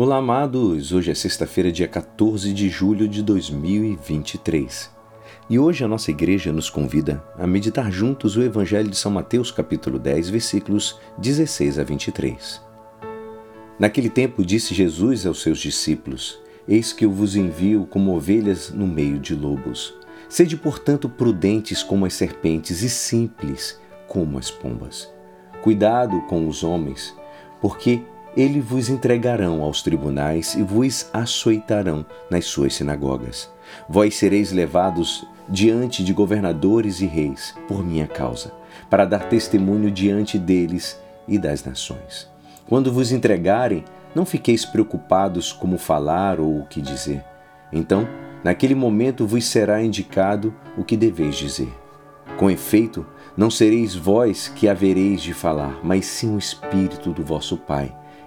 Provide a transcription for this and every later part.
Olá, amados! Hoje é sexta-feira, dia 14 de julho de 2023. E hoje a nossa igreja nos convida a meditar juntos o Evangelho de São Mateus, capítulo 10, versículos 16 a 23. Naquele tempo disse Jesus aos seus discípulos: Eis que eu vos envio como ovelhas no meio de lobos. Sede, portanto, prudentes como as serpentes e simples como as pombas. Cuidado com os homens, porque ele vos entregarão aos tribunais e vos açoitarão nas suas sinagogas. Vós sereis levados diante de governadores e reis por minha causa, para dar testemunho diante deles e das nações. Quando vos entregarem, não fiqueis preocupados como falar ou o que dizer. Então, naquele momento vos será indicado o que deveis dizer. Com efeito, não sereis vós que havereis de falar, mas sim o Espírito do vosso Pai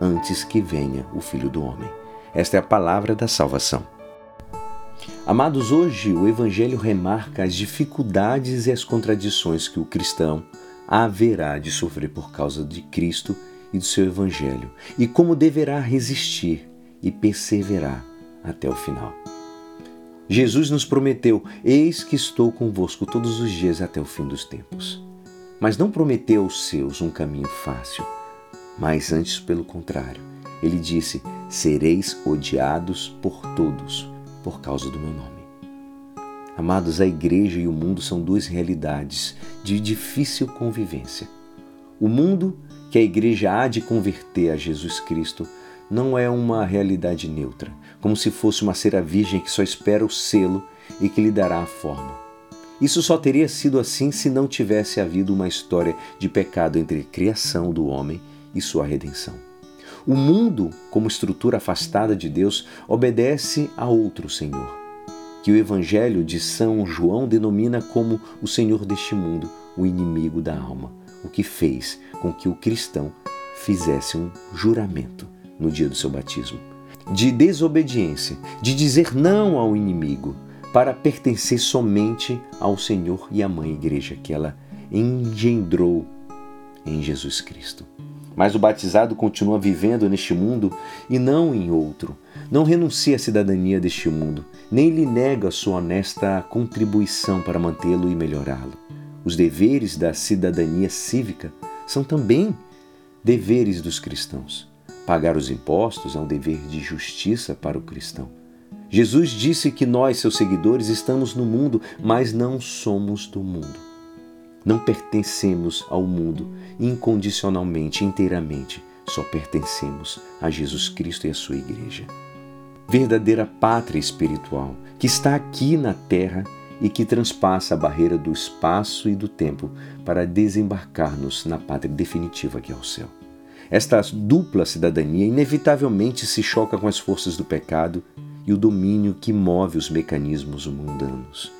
antes que venha o Filho do Homem. Esta é a palavra da salvação. Amados, hoje o Evangelho remarca as dificuldades e as contradições que o cristão haverá de sofrer por causa de Cristo e do seu Evangelho, e como deverá resistir e perseverar até o final. Jesus nos prometeu: Eis que estou convosco todos os dias até o fim dos tempos. Mas não prometeu aos seus um caminho fácil mas antes, pelo contrário, ele disse: Sereis odiados por todos por causa do meu nome. Amados, a igreja e o mundo são duas realidades de difícil convivência. O mundo que a igreja há de converter a Jesus Cristo não é uma realidade neutra, como se fosse uma cera virgem que só espera o selo e que lhe dará a forma. Isso só teria sido assim se não tivesse havido uma história de pecado entre a criação do homem e sua redenção. O mundo, como estrutura afastada de Deus, obedece a outro Senhor, que o Evangelho de São João denomina como o Senhor deste mundo, o inimigo da alma, o que fez com que o cristão fizesse um juramento no dia do seu batismo de desobediência, de dizer não ao inimigo, para pertencer somente ao Senhor e à Mãe Igreja que ela engendrou em Jesus Cristo. Mas o batizado continua vivendo neste mundo e não em outro. Não renuncia à cidadania deste mundo, nem lhe nega sua honesta contribuição para mantê-lo e melhorá-lo. Os deveres da cidadania cívica são também deveres dos cristãos. Pagar os impostos é um dever de justiça para o cristão. Jesus disse que nós, seus seguidores, estamos no mundo, mas não somos do mundo. Não pertencemos ao mundo incondicionalmente, inteiramente. Só pertencemos a Jesus Cristo e a sua igreja. Verdadeira pátria espiritual que está aqui na terra e que transpassa a barreira do espaço e do tempo para desembarcar-nos na pátria definitiva que é o céu. Esta dupla cidadania inevitavelmente se choca com as forças do pecado e o domínio que move os mecanismos mundanos.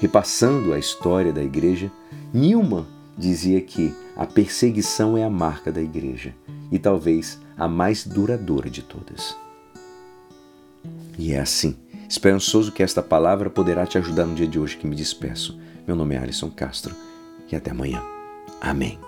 Repassando a história da igreja, Newman dizia que a perseguição é a marca da igreja e talvez a mais duradoura de todas. E é assim, esperançoso que esta palavra poderá te ajudar no dia de hoje que me despeço. Meu nome é Alisson Castro e até amanhã. Amém.